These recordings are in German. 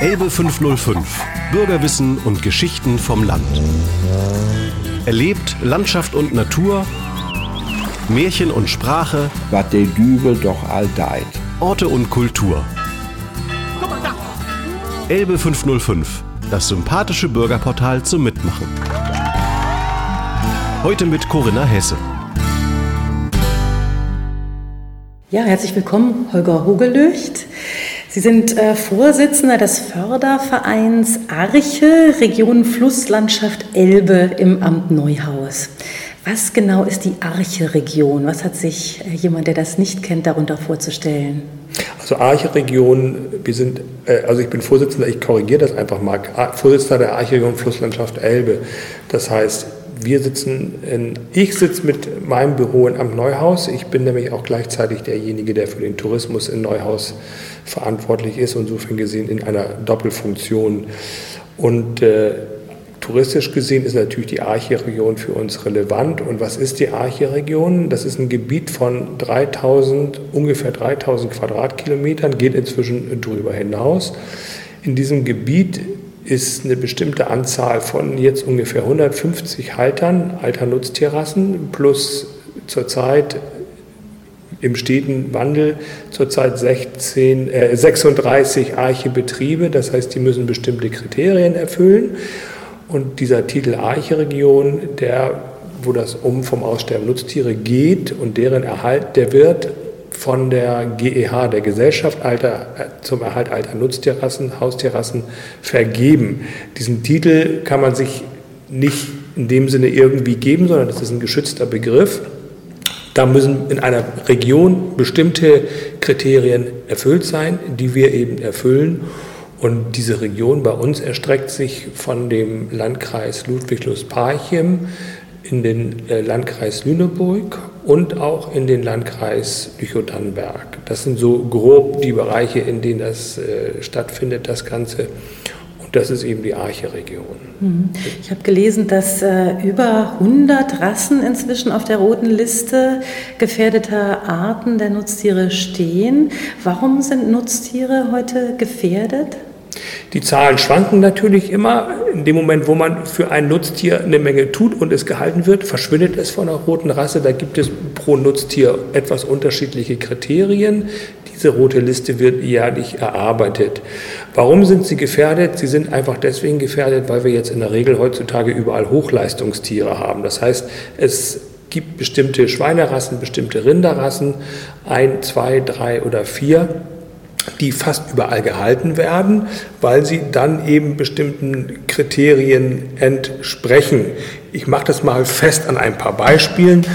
Elbe 505. Bürgerwissen und Geschichten vom Land. Erlebt Landschaft und Natur, Märchen und Sprache, was der Dübel doch all deit. Orte und Kultur. Elbe 505. Das sympathische Bürgerportal zum Mitmachen. Heute mit Corinna Hesse. Ja, herzlich willkommen, Holger Hogelöcht. Sie sind äh, Vorsitzender des Fördervereins Arche, Region Flusslandschaft Elbe im Amt Neuhaus. Was genau ist die Arche-Region? Was hat sich äh, jemand, der das nicht kennt, darunter vorzustellen? Also Arche-Region, wir sind, äh, also ich bin Vorsitzender, ich korrigiere das einfach mal, Vorsitzender der Arche-Region Flusslandschaft Elbe. Das heißt, wir sitzen in, ich sitze mit meinem Büro in Amt Neuhaus. Ich bin nämlich auch gleichzeitig derjenige, der für den Tourismus in Neuhaus verantwortlich ist, insofern gesehen in einer Doppelfunktion. Und äh, touristisch gesehen ist natürlich die Arche-Region für uns relevant. Und was ist die Arche-Region? Das ist ein Gebiet von 3000, ungefähr 3000 Quadratkilometern, geht inzwischen drüber hinaus. In diesem Gebiet ist eine bestimmte Anzahl von jetzt ungefähr 150 Haltern, Alternutztierrassen, plus zurzeit im steten Wandel zurzeit 16, äh, 36 Archebetriebe. Das heißt, die müssen bestimmte Kriterien erfüllen. Und dieser Titel Archeregion, der, wo das um vom Aussterben Nutztiere geht und deren Erhalt, der wird von der GEH, der Gesellschaft Alter, äh, zum Erhalt alter Nutztierrassen, Haustierrassen, vergeben. Diesen Titel kann man sich nicht in dem Sinne irgendwie geben, sondern das ist ein geschützter Begriff. Da müssen in einer Region bestimmte Kriterien erfüllt sein, die wir eben erfüllen. Und diese Region bei uns erstreckt sich von dem Landkreis Ludwig-Lust-Parchim in den äh, Landkreis Lüneburg und auch in den Landkreis Lüchow-Dannenberg. Das sind so grob die Bereiche, in denen das äh, stattfindet, das Ganze. Und das ist eben die Arche-Region. Mhm. Ich habe gelesen, dass äh, über 100 Rassen inzwischen auf der roten Liste gefährdeter Arten der Nutztiere stehen. Warum sind Nutztiere heute gefährdet? Die Zahlen schwanken natürlich immer. In dem Moment, wo man für ein Nutztier eine Menge tut und es gehalten wird, verschwindet es von der roten Rasse. Da gibt es pro Nutztier etwas unterschiedliche Kriterien. Diese rote Liste wird jährlich erarbeitet. Warum sind sie gefährdet? Sie sind einfach deswegen gefährdet, weil wir jetzt in der Regel heutzutage überall Hochleistungstiere haben. Das heißt, es gibt bestimmte Schweinerassen, bestimmte Rinderrassen, ein, zwei, drei oder vier die fast überall gehalten werden, weil sie dann eben bestimmten Kriterien entsprechen. Ich mache das mal fest an ein paar Beispielen.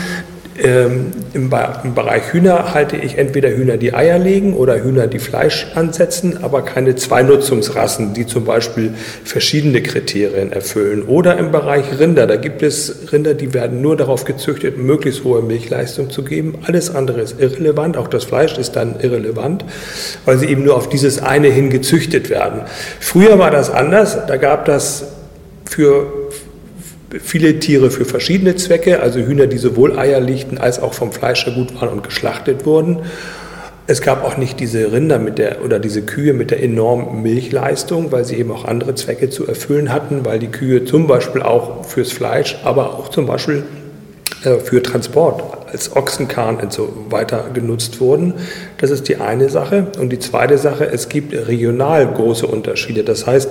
Ähm, im, im, Bereich Hühner halte ich entweder Hühner, die Eier legen oder Hühner, die Fleisch ansetzen, aber keine Zweinutzungsrassen, die zum Beispiel verschiedene Kriterien erfüllen. Oder im Bereich Rinder, da gibt es Rinder, die werden nur darauf gezüchtet, möglichst hohe Milchleistung zu geben. Alles andere ist irrelevant, auch das Fleisch ist dann irrelevant, weil sie eben nur auf dieses eine hin gezüchtet werden. Früher war das anders, da gab das für viele Tiere für verschiedene Zwecke, also Hühner, die sowohl Eier legten als auch vom Fleisch gut waren und geschlachtet wurden. Es gab auch nicht diese Rinder mit der, oder diese Kühe mit der enormen Milchleistung, weil sie eben auch andere Zwecke zu erfüllen hatten, weil die Kühe zum Beispiel auch fürs Fleisch, aber auch zum Beispiel für Transport als Ochsenkarren und so weiter genutzt wurden. Das ist die eine Sache. Und die zweite Sache, es gibt regional große Unterschiede. Das heißt,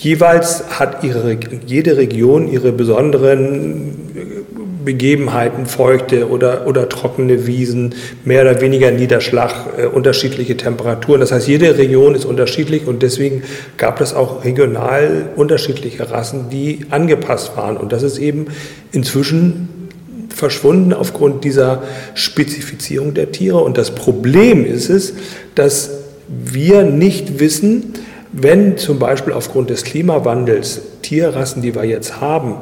Jeweils hat ihre, jede Region ihre besonderen Begebenheiten, feuchte oder, oder trockene Wiesen, mehr oder weniger Niederschlag, äh, unterschiedliche Temperaturen. Das heißt, jede Region ist unterschiedlich und deswegen gab es auch regional unterschiedliche Rassen, die angepasst waren. Und das ist eben inzwischen verschwunden aufgrund dieser Spezifizierung der Tiere. Und das Problem ist es, dass wir nicht wissen, wenn zum Beispiel aufgrund des Klimawandels Tierrassen, die wir jetzt haben,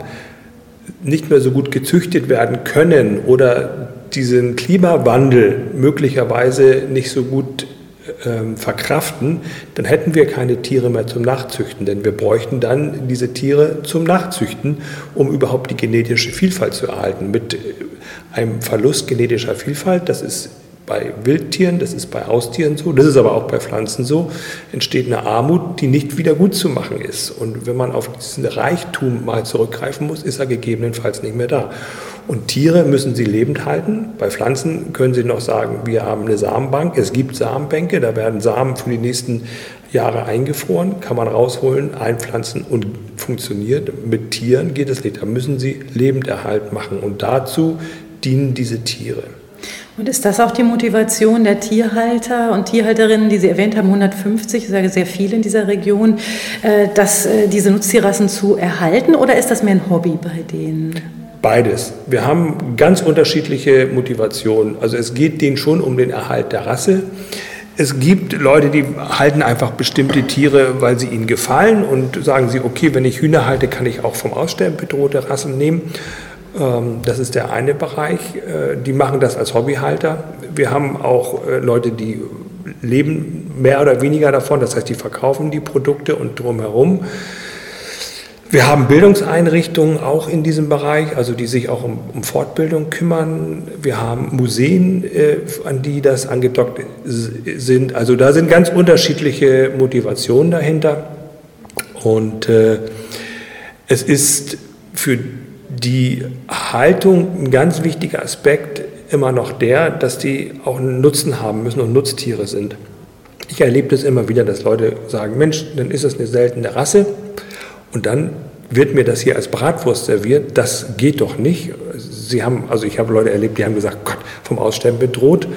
nicht mehr so gut gezüchtet werden können oder diesen Klimawandel möglicherweise nicht so gut ähm, verkraften, dann hätten wir keine Tiere mehr zum Nachzüchten, denn wir bräuchten dann diese Tiere zum Nachzüchten, um überhaupt die genetische Vielfalt zu erhalten. Mit äh, einem Verlust genetischer Vielfalt, das ist bei Wildtieren, das ist bei Haustieren so, das ist aber auch bei Pflanzen so, entsteht eine Armut, die nicht wieder gut zu machen ist. Und wenn man auf diesen Reichtum mal zurückgreifen muss, ist er gegebenenfalls nicht mehr da. Und Tiere müssen sie lebend halten. Bei Pflanzen können Sie noch sagen, wir haben eine Samenbank. Es gibt Samenbänke, da werden Samen für die nächsten Jahre eingefroren, kann man rausholen, einpflanzen und funktioniert. Mit Tieren geht es nicht. Da müssen Sie Lebenderhalt machen. Und dazu dienen diese Tiere. Und ist das auch die Motivation der Tierhalter und Tierhalterinnen, die Sie erwähnt haben, 150, ich sage sehr viele in dieser Region, äh, dass äh, diese Nutztierrassen zu erhalten oder ist das mehr ein Hobby bei denen? Beides. Wir haben ganz unterschiedliche Motivationen. Also es geht denen schon um den Erhalt der Rasse. Es gibt Leute, die halten einfach bestimmte Tiere, weil sie ihnen gefallen und sagen sie, okay, wenn ich Hühner halte, kann ich auch vom Aussterben bedrohte Rassen nehmen. Ähm, das ist der eine Bereich. Äh, die machen das als Hobbyhalter. Wir haben auch äh, Leute, die leben mehr oder weniger davon. Das heißt, die verkaufen die Produkte und drumherum. Wir haben Bildungseinrichtungen auch in diesem Bereich, also die sich auch um, um Fortbildung kümmern. Wir haben Museen, äh, an die das angedockt sind. Also da sind ganz unterschiedliche Motivationen dahinter. Und äh, es ist für die Haltung ein ganz wichtiger Aspekt immer noch der, dass die auch einen Nutzen haben müssen und Nutztiere sind. Ich erlebe das immer wieder, dass Leute sagen, Mensch, dann ist das eine seltene Rasse und dann wird mir das hier als Bratwurst serviert. Das geht doch nicht. Sie haben, also ich habe Leute erlebt, die haben gesagt, Gott, vom Aussterben bedroht.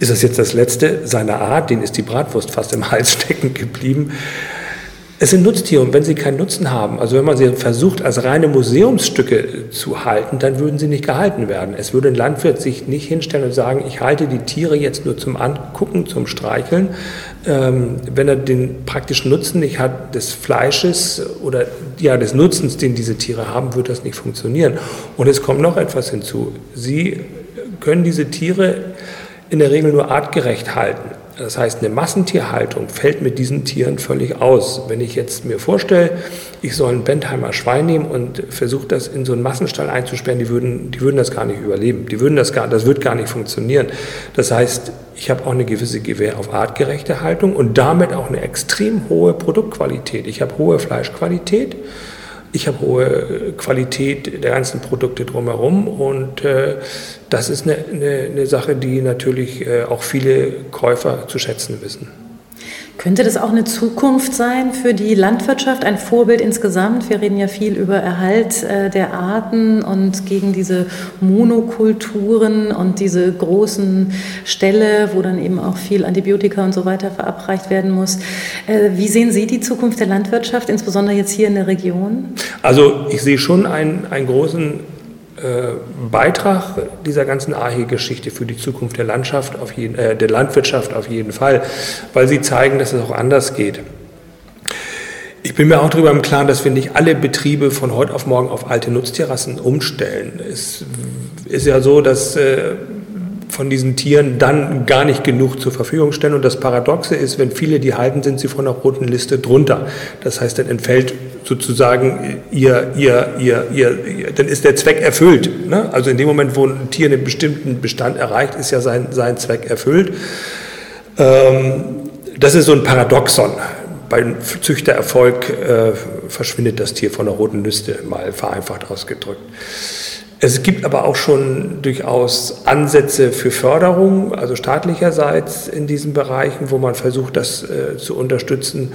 Ist das jetzt das Letzte seiner Art? Den ist die Bratwurst fast im Hals stecken geblieben. Es sind Nutztiere und wenn sie keinen Nutzen haben, also wenn man sie versucht als reine Museumsstücke zu halten, dann würden sie nicht gehalten werden. Es würde ein Landwirt sich nicht hinstellen und sagen, ich halte die Tiere jetzt nur zum Angucken, zum Streicheln. Ähm, wenn er den praktischen Nutzen nicht hat des Fleisches oder ja, des Nutzens, den diese Tiere haben, wird das nicht funktionieren. Und es kommt noch etwas hinzu. Sie können diese Tiere in der Regel nur artgerecht halten. Das heißt, eine Massentierhaltung fällt mit diesen Tieren völlig aus. Wenn ich jetzt mir vorstelle, ich soll ein Bentheimer Schwein nehmen und versuche das in so einen Massenstall einzusperren, die würden, die würden das gar nicht überleben. Die würden das gar, das wird gar nicht funktionieren. Das heißt, ich habe auch eine gewisse Gewähr auf artgerechte Haltung und damit auch eine extrem hohe Produktqualität. Ich habe hohe Fleischqualität. Ich habe hohe Qualität der ganzen Produkte drumherum und äh, das ist eine, eine, eine, Sache, die natürlich äh, auch viele Käufer zu schätzen wissen. Könnte das auch eine Zukunft sein für die Landwirtschaft, ein Vorbild insgesamt? Wir reden ja viel über Erhalt äh, der Arten und gegen diese Monokulturen und diese großen Ställe, wo dann eben auch viel Antibiotika und so weiter verabreicht werden muss. Äh, wie sehen Sie die Zukunft der Landwirtschaft, insbesondere jetzt hier in der Region? Also ich sehe schon einen, einen großen Beitrag dieser ganzen AHE-Geschichte für die Zukunft der Landschaft, auf jeden, äh, der Landwirtschaft auf jeden Fall, weil sie zeigen, dass es auch anders geht. Ich bin mir auch darüber im Klaren, dass wir nicht alle Betriebe von heute auf morgen auf alte Nutztierrassen umstellen. Es ist ja so, dass äh, von diesen Tieren dann gar nicht genug zur Verfügung stellen. Und das Paradoxe ist, wenn viele die halten, sind sie von der roten Liste drunter. Das heißt, dann entfällt sozusagen ihr, ihr, ihr, ihr, dann ist der Zweck erfüllt. Ne? Also in dem Moment, wo ein Tier einen bestimmten Bestand erreicht, ist ja sein, sein Zweck erfüllt. Ähm, das ist so ein Paradoxon. Beim Züchtererfolg äh, verschwindet das Tier von der roten Liste, mal vereinfacht ausgedrückt. Es gibt aber auch schon durchaus Ansätze für Förderung, also staatlicherseits in diesen Bereichen, wo man versucht, das äh, zu unterstützen.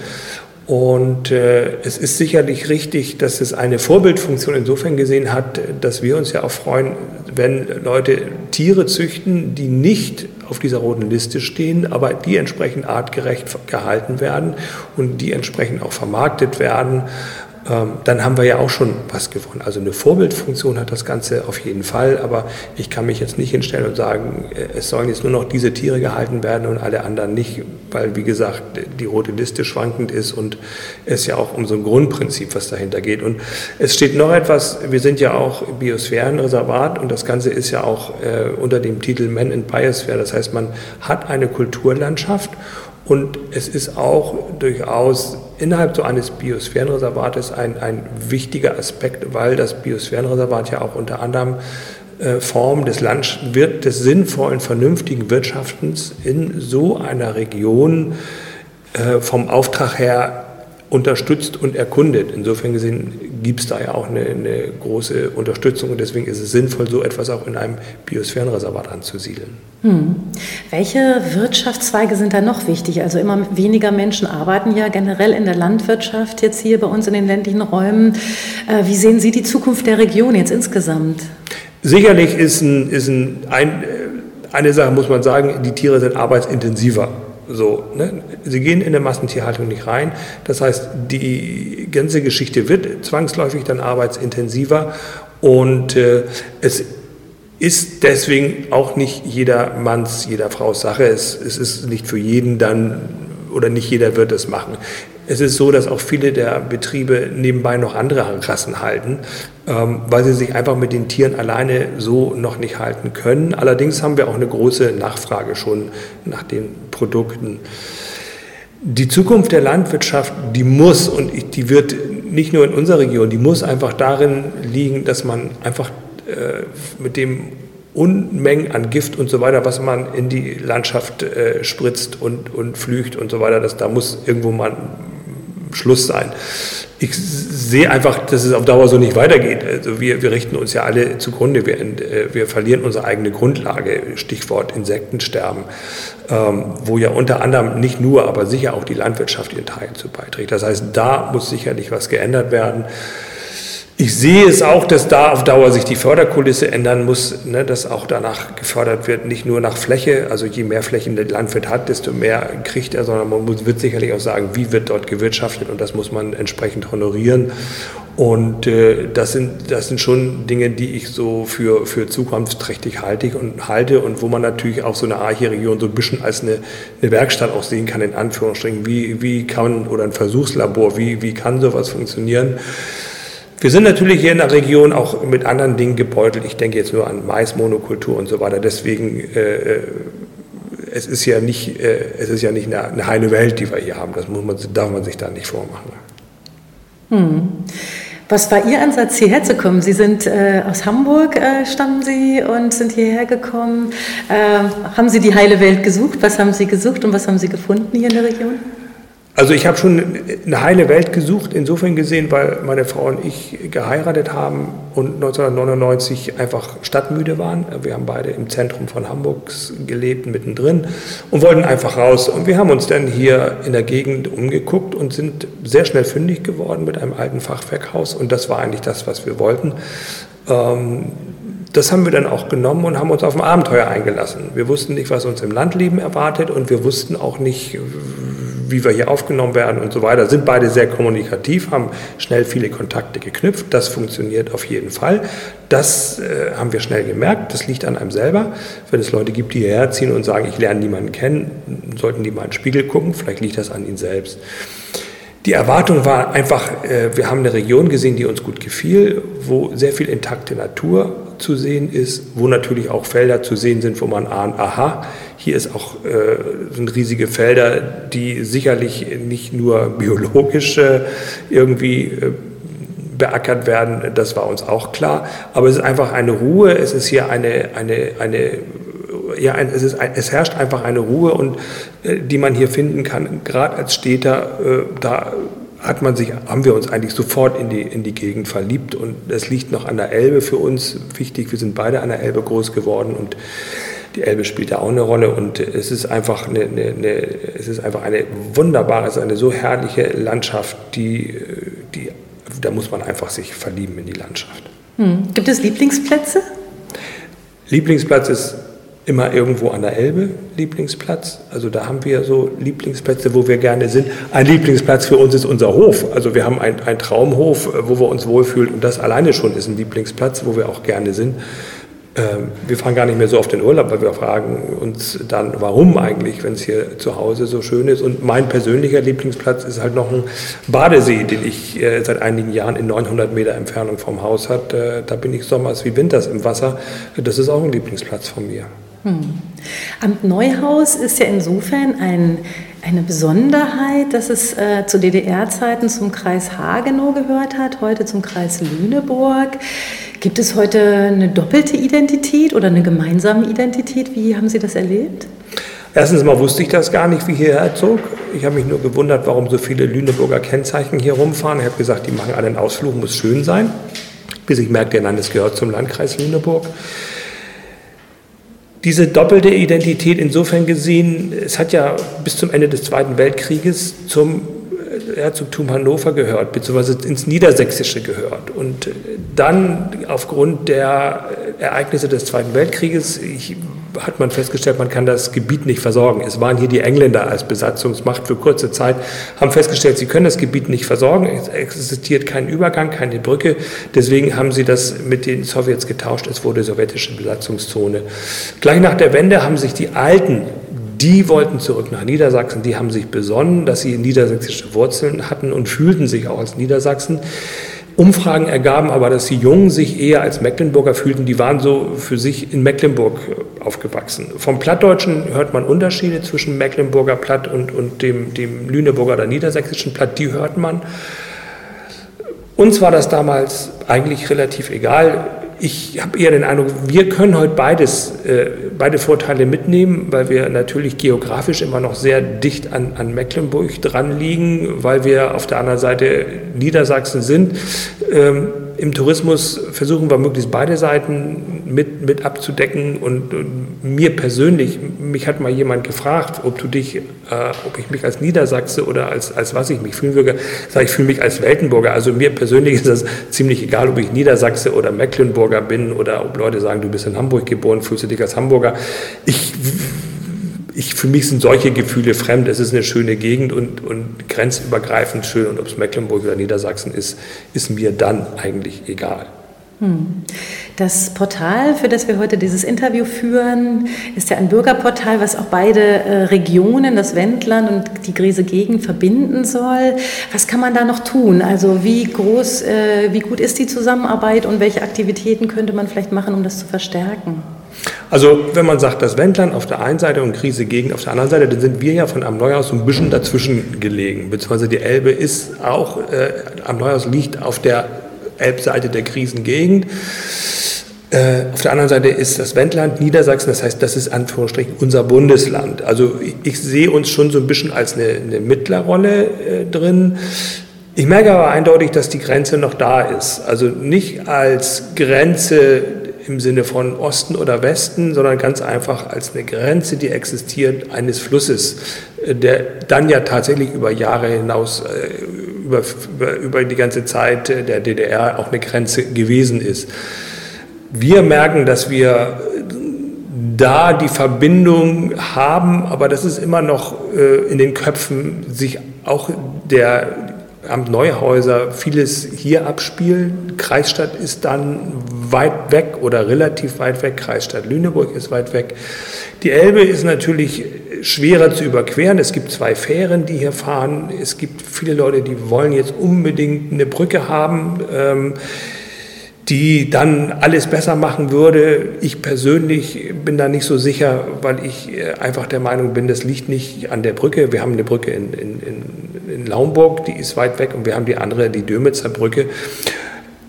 Und äh, es ist sicherlich richtig, dass es eine Vorbildfunktion insofern gesehen hat, dass wir uns ja auch freuen, wenn Leute Tiere züchten, die nicht auf dieser roten Liste stehen, aber die entsprechend artgerecht gehalten werden und die entsprechend auch vermarktet werden dann haben wir ja auch schon was gewonnen. Also eine Vorbildfunktion hat das Ganze auf jeden Fall, aber ich kann mich jetzt nicht hinstellen und sagen, äh, es sollen jetzt nur noch diese Tiere gehalten werden und alle anderen nicht, weil wie gesagt die rote Liste schwankend ist und es ja auch um so ein Grundprinzip, was dahinter geht. Und es steht noch etwas, wir sind ja auch Biosphärenreservat und das Ganze ist ja auch äh, unter dem Titel Men in Biosphere, das heißt man hat eine Kulturlandschaft und es ist auch durchaus innerhalb so eines Biosphärenreservates ein, ein wichtiger Aspekt, weil das Biosphärenreservat ja auch unter anderem äh, Form des, Land des sinnvollen, vernünftigen Wirtschaftens in so einer Region äh, vom Auftrag her unterstützt und erkundet. Insofern gesehen gibt es da ja auch eine, eine, große Unterstützung und deswegen ist es sinnvoll, so etwas auch in einem Biosphärenreservat anzusiedeln. Hm. Welche Wirtschaftszweige sind da noch wichtig? Also immer weniger Menschen arbeiten ja generell in der Landwirtschaft jetzt hier bei uns in den ländlichen Räumen. Äh, wie sehen Sie die Zukunft der Region jetzt insgesamt? Sicherlich ist, ein, ist ein, ein, eine Sache, muss man sagen, die Tiere sind arbeitsintensiver. So, ne? Sie gehen in der Massentierhaltung nicht rein. Das heißt, die ganze Geschichte wird zwangsläufig dann arbeitsintensiver und äh, es ist deswegen auch nicht jeder Manns, jeder Frau's Sache. Es, es ist nicht für jeden dann oder nicht jeder wird es machen. Es ist so, dass auch viele der Betriebe nebenbei noch andere Rassen halten, ähm, weil sie sich einfach mit den Tieren alleine so noch nicht halten können. Allerdings haben wir auch eine große Nachfrage schon nach den Produkten. Die Zukunft der Landwirtschaft, die muss und die wird nicht nur in unserer Region, die muss einfach darin liegen, dass man einfach äh, mit dem Unmengen an Gift und so weiter, was man in die Landschaft äh, spritzt und, und flücht und so weiter, dass da muss irgendwo mal Schluss sein. Ich sehe einfach, dass es auf Dauer so nicht weitergeht. Also wir, wir richten uns ja alle zugrunde. Wir, äh, wir verlieren unsere eigene Grundlage, Stichwort Insektensterben, ähm, wo ja unter anderem nicht nur, aber sicher auch die Landwirtschaft ihren Teil zu beiträgt. Das heißt, da muss sicherlich was geändert werden. Ich sehe es auch, dass da auf Dauer sich die Förderkulisse ändern muss, ne, dass auch danach gefördert wird, nicht nur nach Fläche, also je mehr Flächen der Landwirt hat, desto mehr kriegt er, sondern man muss, wird sicherlich auch sagen, wie wird dort gewirtschaftet und das muss man entsprechend honorieren. Und äh, das, sind, das sind schon Dinge, die ich so für, für zukunftsträchtig halte und, halte und wo man natürlich auch so eine Archie-Region so ein bisschen als eine, eine Werkstatt auch sehen kann, in Anführungsstrichen. Wie, wie kann, oder ein Versuchslabor, wie, wie kann sowas funktionieren? Wir sind natürlich hier in der Region auch mit anderen Dingen gebeutelt. Ich denke jetzt nur an Maismonokultur und so weiter. Deswegen, äh, äh, es ist ja nicht, äh, es ist ja nicht eine, heile Welt, die wir hier haben. Das muss man, darf man sich da nicht vormachen. Hm. Was war Ihr Ansatz, hierher zu kommen? Sie sind äh, aus Hamburg, äh, stammen Sie und sind hierher gekommen. Äh, haben Sie die heile Welt gesucht? Was haben Sie gesucht und was haben Sie gefunden hier in der Region? Also ich habe schon eine heile Welt gesucht, insofern gesehen, weil meine Frau und ich geheiratet haben und 1999 einfach stadtmüde waren. Wir haben beide im Zentrum von Hamburg gelebt, mittendrin und wollten einfach raus. Und wir haben uns dann hier in der Gegend umgeguckt und sind sehr schnell fündig geworden mit einem alten Fachwerkhaus. Und das war eigentlich das, was wir wollten. Ähm, das haben wir dann auch genommen und haben uns auf ein Abenteuer eingelassen. Wir wussten nicht, was uns im Landleben erwartet und wir wussten auch nicht, wie wir hier aufgenommen werden und so weiter. Sind beide sehr kommunikativ, haben schnell viele Kontakte geknüpft. Das funktioniert auf jeden Fall. Das äh, haben wir schnell gemerkt. Das liegt an einem selber. Wenn es Leute gibt, die hierher ziehen und sagen, ich lerne niemanden kennen, sollten die mal in den Spiegel gucken. Vielleicht liegt das an ihnen selbst. Die Erwartung war einfach, äh, wir haben eine Region gesehen, die uns gut gefiel, wo sehr viel intakte Natur zu sehen ist, wo natürlich auch Felder zu sehen sind, wo man ahnt, aha, hier ist auch, äh, sind riesige Felder, die sicherlich nicht nur biologisch äh, irgendwie äh, beackert werden, das war uns auch klar. Aber es ist einfach eine Ruhe, es ist hier eine, eine, eine ja, ein, es, ist ein, es herrscht einfach eine Ruhe und äh, die man hier finden kann, gerade als Städter, äh, da hat man sich, haben wir uns eigentlich sofort in die, in die Gegend verliebt. Und es liegt noch an der Elbe für uns. Wichtig. Wir sind beide an der Elbe groß geworden. Und die Elbe spielt da auch eine Rolle und es ist einfach eine, eine, eine es ist einfach eine wunderbare, es ist eine so herrliche Landschaft, die, die, da muss man einfach sich verlieben in die Landschaft. Hm. Gibt es Lieblingsplätze? Lieblingsplatz ist immer irgendwo an der Elbe Lieblingsplatz. Also da haben wir so Lieblingsplätze, wo wir gerne sind. Ein Lieblingsplatz für uns ist unser Hof. Also wir haben einen Traumhof, wo wir uns wohlfühlen und das alleine schon ist ein Lieblingsplatz, wo wir auch gerne sind. Ähm, wir fahren gar nicht mehr so auf den Urlaub, weil wir fragen uns dann, warum eigentlich, wenn es hier zu Hause so schön ist. Und mein persönlicher Lieblingsplatz ist halt noch ein Badesee, den ich äh, seit einigen Jahren in 900 Meter Entfernung vom Haus hat. Äh, da bin ich sommers wie winters im Wasser. Das ist auch ein Lieblingsplatz von mir. Hm. Amt Neuhaus ist ja insofern ein eine Besonderheit, dass es äh, zu DDR-Zeiten zum Kreis Hagenow gehört hat, heute zum Kreis Lüneburg. Gibt es heute eine doppelte Identität oder eine gemeinsame Identität? Wie haben Sie das erlebt? Erstens mal wusste ich das gar nicht, wie hierher zog. Ich habe mich nur gewundert, warum so viele Lüneburger Kennzeichen hier rumfahren. Ich habe gesagt, die machen alle einen Ausflug, muss schön sein. Bis ich merkte, nein, das gehört zum Landkreis Lüneburg. Diese doppelte Identität insofern gesehen, es hat ja bis zum Ende des Zweiten Weltkrieges zum Herzogtum Hannover gehört, beziehungsweise ins Niedersächsische gehört. Und dann aufgrund der Ereignisse des Zweiten Weltkrieges, hat man festgestellt, man kann das Gebiet nicht versorgen. Es waren hier die Engländer als Besatzungsmacht für kurze Zeit, haben festgestellt, sie können das Gebiet nicht versorgen. Es existiert kein Übergang, keine Brücke. Deswegen haben sie das mit den Sowjets getauscht. Es wurde sowjetische Besatzungszone. Gleich nach der Wende haben sich die alten die wollten zurück nach Niedersachsen, die haben sich besonnen, dass sie niedersächsische Wurzeln hatten und fühlten sich auch als Niedersachsen. Umfragen ergaben aber, dass die Jungen sich eher als Mecklenburger fühlten. Die waren so für sich in Mecklenburg äh, aufgewachsen. Vom Plattdeutschen hört man Unterschiede zwischen Mecklenburger Platt und, und dem, dem Lüneburger oder Niedersächsischen Platt. Die hört man. Uns war das damals eigentlich relativ egal ich habe eher den Eindruck, wir können heute beides, äh, beide Vorteile mitnehmen, weil wir natürlich geografisch immer noch sehr dicht an, an Mecklenburg dran liegen, weil wir auf der anderen Seite Niedersachsen sind. Ähm, im Tourismus versuchen wir möglichst beide Seiten mit, mit abzudecken. Und, und mir persönlich, mich hat mal jemand gefragt, ob du dich, äh, ob ich mich als Niedersachse oder als, als was ich mich fühlen würde. Sag ich fühle mich als Weltenburger. Also mir persönlich ist das ziemlich egal, ob ich Niedersachse oder Mecklenburger bin oder ob Leute sagen, du bist in Hamburg geboren, fühlst du dich als Hamburger. Ich ich, für mich sind solche Gefühle fremd. Es ist eine schöne Gegend und, und grenzübergreifend schön. Und ob es Mecklenburg oder Niedersachsen ist, ist mir dann eigentlich egal. Hm. Das Portal, für das wir heute dieses Interview führen, ist ja ein Bürgerportal, was auch beide äh, Regionen, das Wendland und die Griese Gegend verbinden soll. Was kann man da noch tun? Also wie groß, äh, wie gut ist die Zusammenarbeit und welche Aktivitäten könnte man vielleicht machen, um das zu verstärken? Also wenn man sagt, das Wendland auf der einen Seite und Krise Gegend auf der anderen Seite, dann sind wir ja von am Neuhaus ein bisschen dazwischen gelegen. Beziehungsweise die Elbe ist auch, äh, am Neuhaus liegt auf der Elbseite der Krisengegend. Äh, auf der anderen Seite ist das Wendland Niedersachsen, das heißt, das ist Anführungsstrichen unser Bundesland. Also ich, ich sehe uns schon so ein bisschen als eine, eine Mittlerrolle äh, drin. Ich merke aber eindeutig, dass die Grenze noch da ist. Also nicht als Grenze im Sinne von Osten oder Westen, sondern ganz einfach als eine Grenze, die existiert, eines Flusses, äh, der dann ja tatsächlich über Jahre hinaus, äh, über, über, über die ganze Zeit der DDR auch eine Grenze gewesen ist. Wir merken, dass wir da die Verbindung haben, aber das ist immer noch äh, in den Köpfen sich auch der Amt Neuhäuser vieles hier abspielen. Kreisstadt ist dann weit weg oder relativ weit weg. Kreisstadt Lüneburg ist weit weg. Die Elbe ist natürlich schwerer zu überqueren. Es gibt zwei Fähren, die hier fahren. Es gibt viele Leute, die wollen jetzt unbedingt eine Brücke haben. Ähm, die dann alles besser machen würde. Ich persönlich bin da nicht so sicher, weil ich äh, einfach der Meinung bin, das liegt nicht an der Brücke. Wir haben eine Brücke in, in, in Laumburg, die ist weit weg, und wir haben die andere, die Dömitzer Brücke.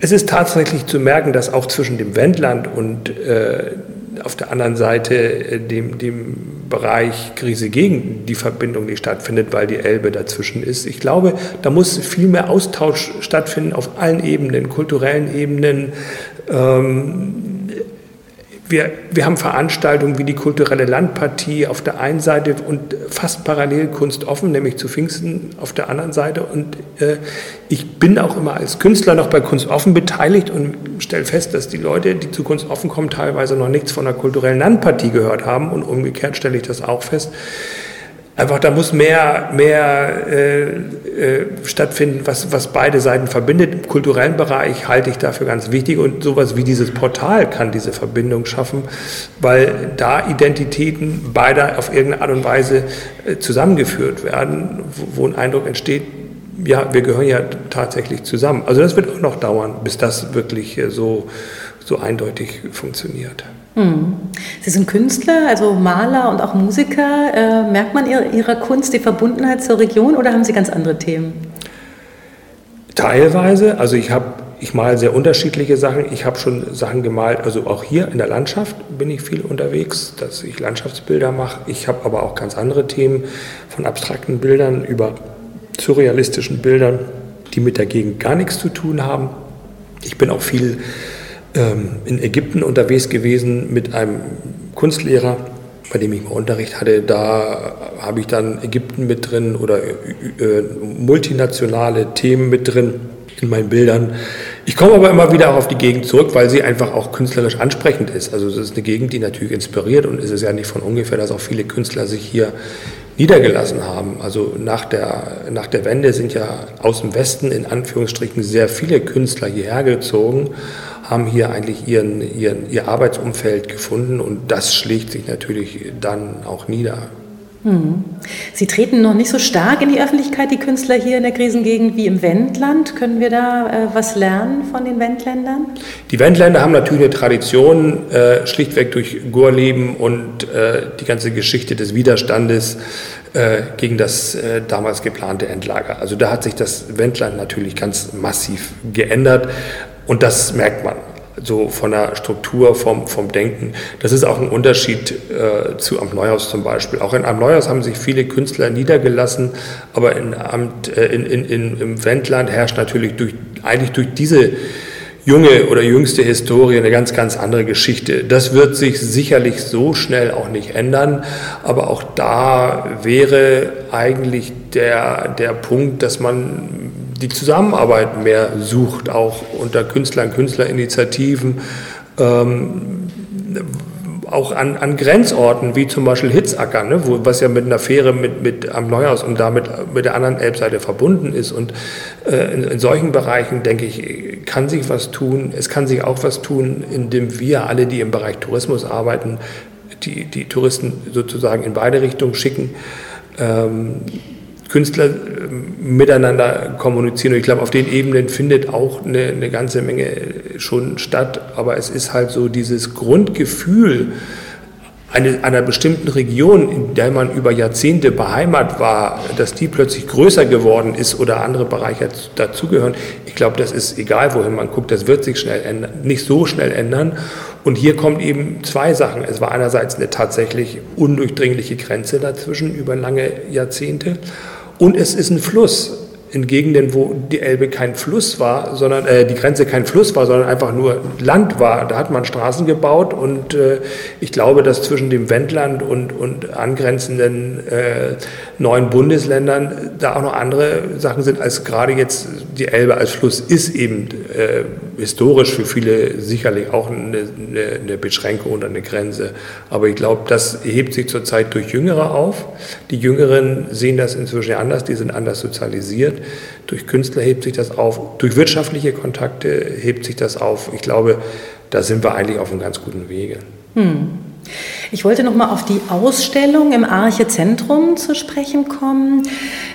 Es ist tatsächlich zu merken, dass auch zwischen dem Wendland und äh, auf der anderen Seite äh, dem, dem Bereich Krise gegen die Verbindung, die stattfindet, weil die Elbe dazwischen ist. Ich glaube, da muss viel mehr Austausch stattfinden auf allen Ebenen, kulturellen Ebenen, ähm, wir, wir haben Veranstaltungen wie die kulturelle Landpartie auf der einen Seite und fast parallel Kunst offen, nämlich zu Pfingsten auf der anderen Seite. Und äh, ich bin auch immer als Künstler noch bei Kunst offen beteiligt und stelle fest, dass die Leute, die zu Kunst offen kommen, teilweise noch nichts von der kulturellen Landpartie gehört haben. Und umgekehrt stelle ich das auch fest einfach, da muss mehr, mehr äh, äh, stattfinden, was, was beide Seiten verbindet. Im kulturellen Bereich halte ich dafür ganz wichtig und sowas wie dieses Portal kann diese Verbindung schaffen, weil da Identitäten beider auf irgendeine Art und Weise äh, zusammengeführt werden, wo, wo ein Eindruck entsteht, ja, wir gehören ja tatsächlich zusammen. Also das wird auch noch dauern, bis das wirklich äh, so, so eindeutig funktioniert. Hm. Sie sind Künstler, also Maler und auch Musiker. Äh, merkt man Ihrer Kunst die Verbundenheit zur Region oder haben Sie ganz andere Themen? Teilweise. Also ich habe ich male sehr unterschiedliche Sachen. Ich habe schon Sachen gemalt, also auch hier in der Landschaft bin ich viel unterwegs, dass ich Landschaftsbilder mache. Ich habe aber auch ganz andere Themen, von abstrakten Bildern über surrealistischen Bildern, die mit der Gegend gar nichts zu tun haben. Ich bin auch viel ähm, in Ägypten unterwegs gewesen mit einem Kunstlehrer, bei dem ich mal Unterricht hatte. Da habe ich dann Ägypten mit drin oder äh, äh, multinationale Themen mit drin in meinen Bildern. Ich komme aber immer wieder auch auf die Gegend zurück, weil sie einfach auch künstlerisch ansprechend ist. Also es ist eine Gegend, die natürlich inspiriert und es ist ja nicht von ungefähr, dass auch viele Künstler sich hier niedergelassen haben. Also nach der, nach der Wende sind ja aus dem Westen in Anführungsstrichen sehr viele Künstler hierher gezogen, haben hier eigentlich ihren, ihren, ihr Arbeitsumfeld gefunden und das schlägt sich natürlich dann auch nieder. Hm. Sie treten noch nicht so stark in die Öffentlichkeit, die Künstler hier in der Krisengegend, wie im Wendland. Können wir da äh, was lernen von den Wendländern? Die Wendländer haben natürlich eine Tradition, äh, schlichtweg durch Gorleben und äh, die ganze Geschichte des Widerstandes äh, gegen das äh, damals geplante Endlager. Also da hat sich das Wendland natürlich ganz massiv geändert und das merkt man so von der Struktur, vom, vom Denken. Das ist auch ein Unterschied äh, zu Amt Neuhaus zum Beispiel. Auch in Amt Neuhaus haben sich viele Künstler niedergelassen, aber in Amt, äh, in, in, in, im Wendland herrscht natürlich durch, eigentlich durch diese junge oder jüngste Historie eine ganz, ganz andere Geschichte. Das wird sich sicherlich so schnell auch nicht ändern, aber auch da wäre eigentlich der, der Punkt, dass man die Zusammenarbeit mehr sucht, auch unter Künstlern, Künstlerinitiativen, ähm, auch an, an Grenzorten, wie zum Beispiel Hitzacker, ne, wo, was ja mit einer Fähre mit, mit am Neuhaus und damit mit der anderen Elbseite verbunden ist. Und äh, in, in, solchen Bereichen, denke ich, kann sich was tun. Es kann sich auch was tun, indem wir alle, die im Bereich Tourismus arbeiten, die, die Touristen sozusagen in beide Richtungen schicken. Ähm, Künstler äh, miteinander kommunizieren. Und ich glaube, auf den Ebenen findet auch eine, eine, ganze Menge schon statt. Aber es ist halt so dieses Grundgefühl eine, einer bestimmten Region, in der man über Jahrzehnte beheimat war, dass die plötzlich größer geworden ist oder andere Bereiche dazugehören. Ich glaube, das ist egal, wohin man guckt, das wird sich schnell ändern, nicht so schnell ändern. Und hier kommt eben zwei Sachen. Es war einerseits eine tatsächlich undurchdringliche Grenze dazwischen über lange Jahrzehnte. Und es ist ein Fluss in Gegenden, wo die Elbe kein Fluss war, sondern äh, die Grenze kein Fluss war, sondern einfach nur Land war. Da hat man Straßen gebaut und äh, ich glaube, dass zwischen dem Wendland und, und angrenzenden äh, neuen Bundesländern da auch noch andere Sachen sind, als gerade jetzt die Elbe als Fluss ist eben äh, historisch für viele sicherlich auch eine, eine, eine Beschränkung oder eine Grenze. Aber ich glaube, das hebt sich zurzeit durch Jüngere auf. Die Jüngeren sehen das inzwischen anders, die sind anders sozialisiert. Durch Künstler hebt sich das auf, durch wirtschaftliche Kontakte hebt sich das auf. Ich glaube, da sind wir eigentlich auf einem ganz guten Wege. Hm. Ich wollte noch mal auf die Ausstellung im Arche Zentrum zu sprechen kommen.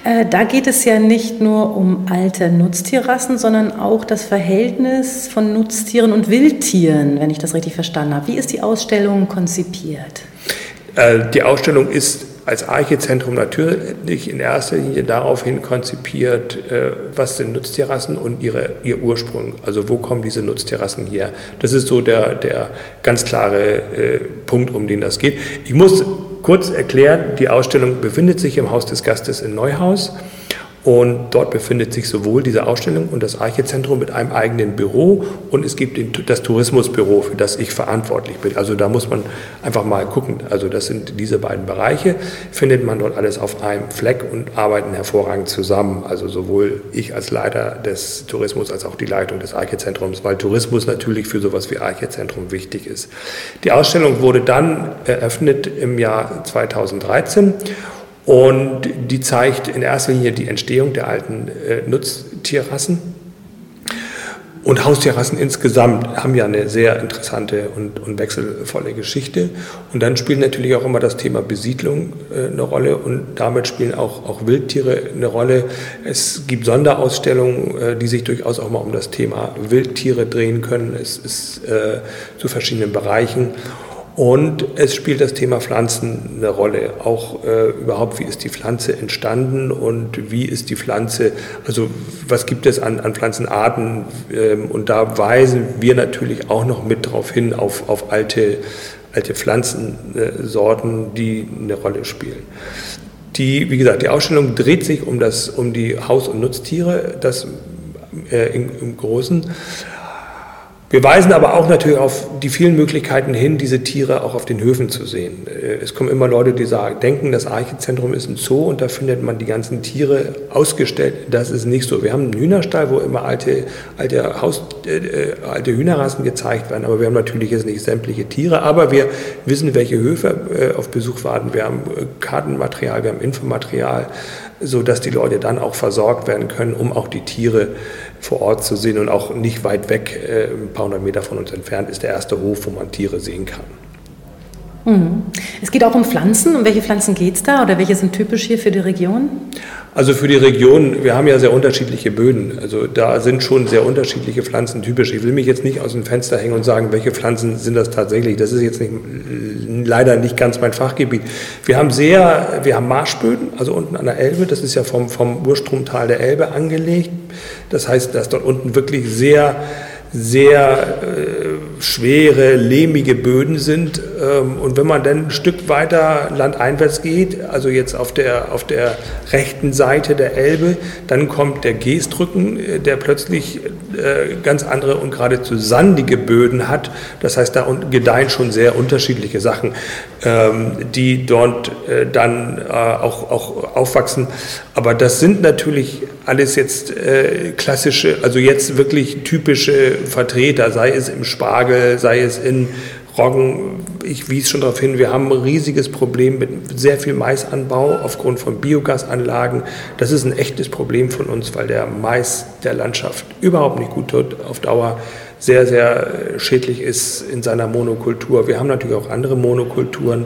Äh, da geht es ja nicht nur um alte Nutztierrassen, sondern auch das Verhältnis von Nutztieren und Wildtieren, wenn ich das richtig verstanden habe. Wie ist die Ausstellung konzipiert? Äh, die Ausstellung ist als Archezentrum natürlich in erster Linie daraufhin konzipiert, äh, was sind Nutztierrassen und ihre, ihr Ursprung. Also wo kommen diese Nutztierrassen her? Das ist so der, der ganz klare äh, Punkt, um den das geht. Ich muss kurz erklären, die Ausstellung befindet sich im Haus des Gastes in Neuhaus. Und dort befindet sich sowohl diese Ausstellung und das Archezentrum mit einem eigenen Büro und es gibt das Tourismusbüro, für das ich verantwortlich bin. Also da muss man einfach mal gucken. Also das sind diese beiden Bereiche, findet man dort alles auf einem Fleck und arbeiten hervorragend zusammen. Also sowohl ich als Leiter des Tourismus als auch die Leitung des Archezentrums, weil Tourismus natürlich für sowas wie Archezentrum wichtig ist. Die Ausstellung wurde dann eröffnet im Jahr 2013 und die zeigt in erster Linie die Entstehung der alten äh, Nutztierrassen. Und Haustierrassen insgesamt haben ja eine sehr interessante und, und, wechselvolle Geschichte. Und dann spielt natürlich auch immer das Thema Besiedlung äh, eine Rolle und damit spielen auch, auch Wildtiere eine Rolle. Es gibt Sonderausstellungen, äh, die sich durchaus auch mal um das Thema Wildtiere drehen können. Es ist äh, zu verschiedenen Bereichen. Und es spielt das Thema Pflanzen eine Rolle. Auch äh, überhaupt, wie ist die Pflanze entstanden und wie ist die Pflanze, also was gibt es an, an Pflanzenarten? Ähm, und da weisen wir natürlich auch noch mit darauf hin, auf, auf alte, alte Pflanzensorten, die eine Rolle spielen. Die, wie gesagt, die Ausstellung dreht sich um, das, um die Haus- und Nutztiere, das äh, im, im Großen. Wir weisen aber auch natürlich auf die vielen Möglichkeiten hin, diese Tiere auch auf den Höfen zu sehen. Äh, es kommen immer Leute, die sagen, denken, das Archezentrum ist ein Zoo und da findet man die ganzen Tiere ausgestellt. Das ist nicht so. Wir haben einen Hühnerstall, wo immer alte, alte, Haus, äh, äh, alte Hühnerrassen gezeigt werden, aber wir haben natürlich jetzt nicht sämtliche Tiere, aber wir wissen, welche Höfe äh, auf Besuch warten. Wir haben äh, Kartenmaterial, wir haben Infomaterial, sodass die Leute dann auch versorgt werden können, um auch die Tiere vor Ort zu sehen und auch nicht weit weg, äh, ein paar hundert Meter von uns entfernt, ist der erste Hof, wo man Tiere sehen kann. Mhm. Es geht auch um Pflanzen. Um welche Pflanzen geht es da oder welche sind typisch hier für die Region? Also für die Region, wir haben ja sehr unterschiedliche Böden. Also da sind schon sehr unterschiedliche Pflanzen typisch. Ich will mich jetzt nicht aus dem Fenster hängen und sagen, welche Pflanzen sind das tatsächlich. Das ist jetzt nicht, leider nicht ganz mein Fachgebiet. Wir haben sehr, wir haben Marschböden, also unten an der Elbe. Das ist ja vom, vom Urstromtal der Elbe angelegt. Das heißt, dass dort unten wirklich sehr sehr äh, schwere, lehmige Böden sind. Ähm, und wenn man dann ein Stück weiter landeinwärts geht, also jetzt auf der, auf der rechten Seite der Elbe, dann kommt der Geestrücken, äh, der plötzlich äh, ganz andere und geradezu sandige Böden hat. Das heißt, da gedeihen schon sehr unterschiedliche Sachen, ähm, die dort äh, dann auch, auch aufwachsen. Aber das sind natürlich alles jetzt klassische, also jetzt wirklich typische Vertreter, sei es im Spargel, sei es in Roggen. Ich wies schon darauf hin, wir haben ein riesiges Problem mit sehr viel Maisanbau aufgrund von Biogasanlagen. Das ist ein echtes Problem von uns, weil der Mais der Landschaft überhaupt nicht gut tut auf Dauer sehr, sehr schädlich ist in seiner Monokultur. Wir haben natürlich auch andere Monokulturen.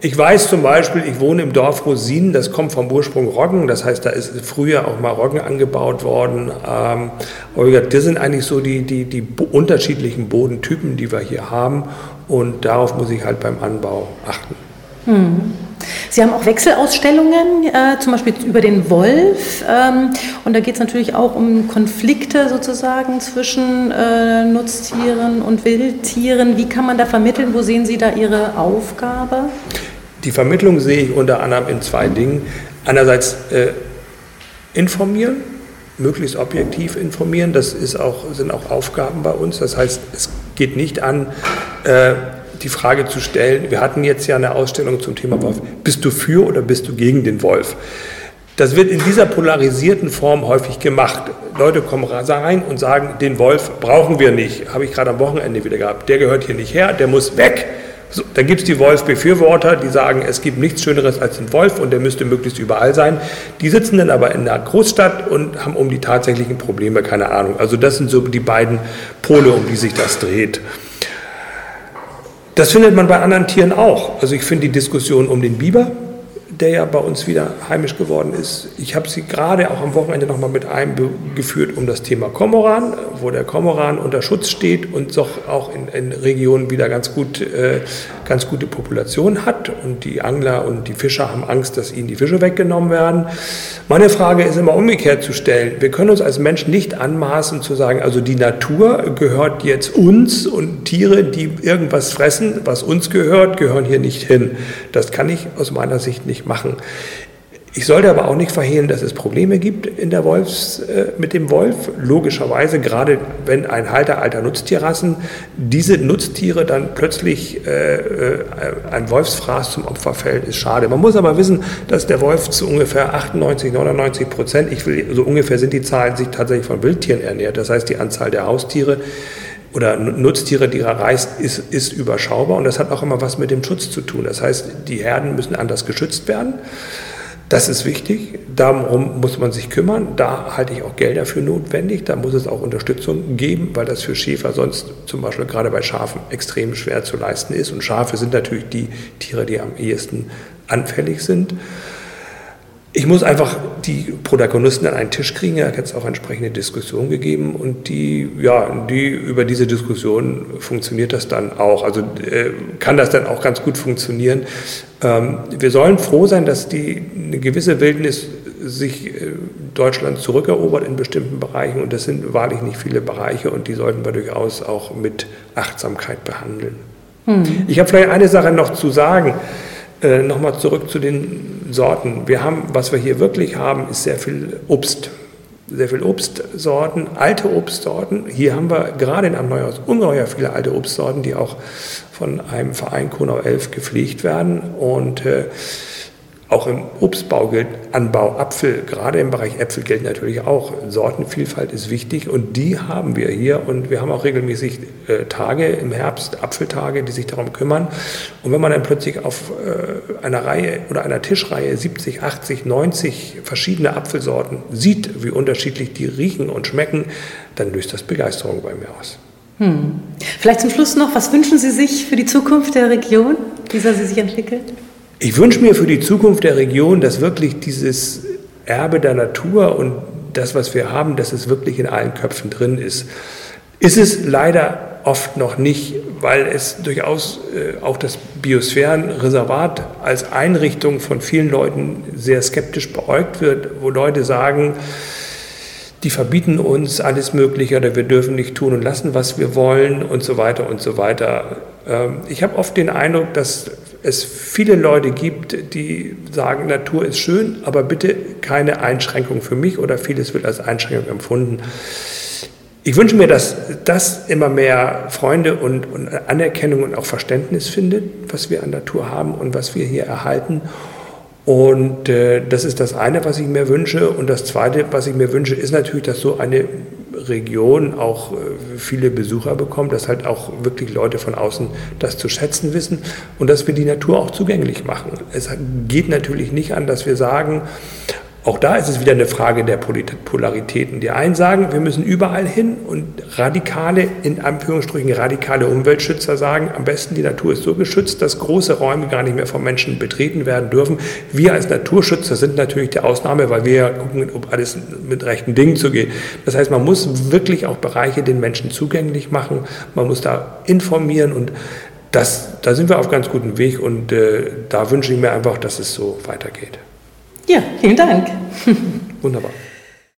Ich weiß zum Beispiel, ich wohne im Dorf Rosinen, das kommt vom Ursprung Roggen, das heißt, da ist früher auch mal Roggen angebaut worden. Aber das sind eigentlich so die, die, die unterschiedlichen Bodentypen, die wir hier haben und darauf muss ich halt beim Anbau achten. Hm. Sie haben auch Wechselausstellungen, äh, zum Beispiel über den Wolf. Ähm, und da geht es natürlich auch um Konflikte sozusagen zwischen äh, Nutztieren und Wildtieren. Wie kann man da vermitteln? Wo sehen Sie da Ihre Aufgabe? Die Vermittlung sehe ich unter anderem in zwei Dingen. Einerseits äh, informieren, möglichst objektiv informieren. Das ist auch, sind auch Aufgaben bei uns. Das heißt, es geht nicht an, äh, die Frage zu stellen, wir hatten jetzt ja eine Ausstellung zum Thema Wolf, bist du für oder bist du gegen den Wolf? Das wird in dieser polarisierten Form häufig gemacht. Leute kommen rein und sagen, den Wolf brauchen wir nicht. Habe ich gerade am Wochenende wieder gehabt. Der gehört hier nicht her, der muss weg. So, dann gibt es die Wolf-Befürworter, die sagen, es gibt nichts Schöneres als den Wolf und der müsste möglichst überall sein. Die sitzen dann aber in einer Großstadt und haben um die tatsächlichen Probleme keine Ahnung. Also das sind so die beiden Pole, um die sich das dreht. Das findet man bei anderen Tieren auch. Also ich finde die Diskussion um den Biber, der ja bei uns wieder heimisch geworden ist. Ich habe sie gerade auch am Wochenende nochmal mit eingeführt um das Thema Komoran, wo der Komoran unter Schutz steht und doch auch in, in Regionen wieder ganz, gut, äh, ganz gute Population hat. Und die Angler und die Fischer haben Angst, dass ihnen die Fische weggenommen werden. Meine Frage ist immer umgekehrt zu stellen. Wir können uns als Menschen nicht anmaßen zu sagen, also die Natur gehört jetzt uns und Tiere, die irgendwas fressen, was uns gehört, gehören hier nicht hin. Das kann ich aus meiner Sicht nicht machen. Ich sollte aber auch nicht verhehlen, dass es Probleme gibt in der Wolfs, äh, mit dem Wolf. Logischerweise, gerade wenn ein Halter alter Nutztierrassen diese Nutztiere dann plötzlich äh, äh, ein Wolfsfraß zum Opfer fällt, ist schade. Man muss aber wissen, dass der Wolf zu ungefähr 98, 99 Prozent, ich will, so ungefähr sind die Zahlen, sich tatsächlich von Wildtieren ernährt. Das heißt, die Anzahl der Haustiere oder Nutztiere, die er reißt, ist, ist überschaubar und das hat auch immer was mit dem Schutz zu tun. Das heißt, die Herden müssen anders geschützt werden. Das ist wichtig, darum muss man sich kümmern. Da halte ich auch Gelder für notwendig. Da muss es auch Unterstützung geben, weil das für Schäfer sonst zum Beispiel gerade bei Schafen extrem schwer zu leisten ist. Und Schafe sind natürlich die Tiere, die am ehesten anfällig sind. Ich muss einfach die Protagonisten an einen Tisch kriegen. Da hat es auch entsprechende Diskussionen gegeben und die, ja, die über diese Diskussion funktioniert das dann auch. Also äh, kann das dann auch ganz gut funktionieren. Ähm, wir sollen froh sein, dass die eine gewisse Wildnis sich äh, Deutschland zurückerobert in bestimmten Bereichen und das sind wahrlich nicht viele Bereiche und die sollten wir durchaus auch mit Achtsamkeit behandeln. Hm. Ich habe vielleicht eine Sache noch zu sagen. Äh, Nochmal zurück zu den Sorten. Wir haben, was wir hier wirklich haben, ist sehr viel Obst. Sehr viel Obstsorten, alte Obstsorten. Hier haben wir gerade in Amneuhaus ungeheuer viele alte Obstsorten, die auch von einem Verein Konau 11 gepflegt werden. Und äh, auch im Obstbau gilt Anbau Apfel, gerade im Bereich Äpfel gilt natürlich auch. Sortenvielfalt ist wichtig und die haben wir hier und wir haben auch regelmäßig äh, Tage im Herbst, Apfeltage, die sich darum kümmern. Und wenn man dann plötzlich auf äh, einer Reihe oder einer Tischreihe 70, 80, 90 verschiedene Apfelsorten sieht, wie unterschiedlich die riechen und schmecken, dann löst das Begeisterung bei mir aus. Hm. Vielleicht zum Schluss noch, was wünschen Sie sich für die Zukunft der Region? Wie soll sie sich entwickeln? Ich wünsche mir für die Zukunft der Region, dass wirklich dieses Erbe der Natur und das, was wir haben, dass es wirklich in allen Köpfen drin ist. Ist es leider oft noch nicht, weil es durchaus äh, auch das Biosphärenreservat als Einrichtung von vielen Leuten sehr skeptisch beäugt wird, wo Leute sagen, die verbieten uns alles Mögliche oder wir dürfen nicht tun und lassen, was wir wollen und so weiter und so weiter. Ähm, ich habe oft den Eindruck, dass es viele Leute gibt, die sagen, Natur ist schön, aber bitte keine Einschränkung für mich oder vieles wird als Einschränkung empfunden. Ich wünsche mir, dass das immer mehr Freunde und, und Anerkennung und auch Verständnis findet, was wir an Natur haben und was wir hier erhalten. Und äh, das ist das eine, was ich mir wünsche. Und das zweite, was ich mir wünsche, ist natürlich, dass so eine Region auch äh, viele Besucher bekommt, dass halt auch wirklich Leute von außen das zu schätzen wissen und dass wir die Natur auch zugänglich machen. Es geht natürlich nicht an, dass wir sagen, auch da ist es wieder eine Frage der Polaritäten. Die einen sagen, wir müssen überall hin und radikale, in Anführungsstrichen radikale Umweltschützer sagen, am besten die Natur ist so geschützt, dass große Räume gar nicht mehr von Menschen betreten werden dürfen. Wir als Naturschützer sind natürlich die Ausnahme, weil wir gucken, ob alles mit rechten Dingen zugeht. Das heißt, man muss wirklich auch Bereiche den Menschen zugänglich machen. Man muss da informieren und das, da sind wir auf ganz gutem Weg und äh, da wünsche ich mir einfach, dass es so weitergeht. Ja, vielen Dank. Wunderbar.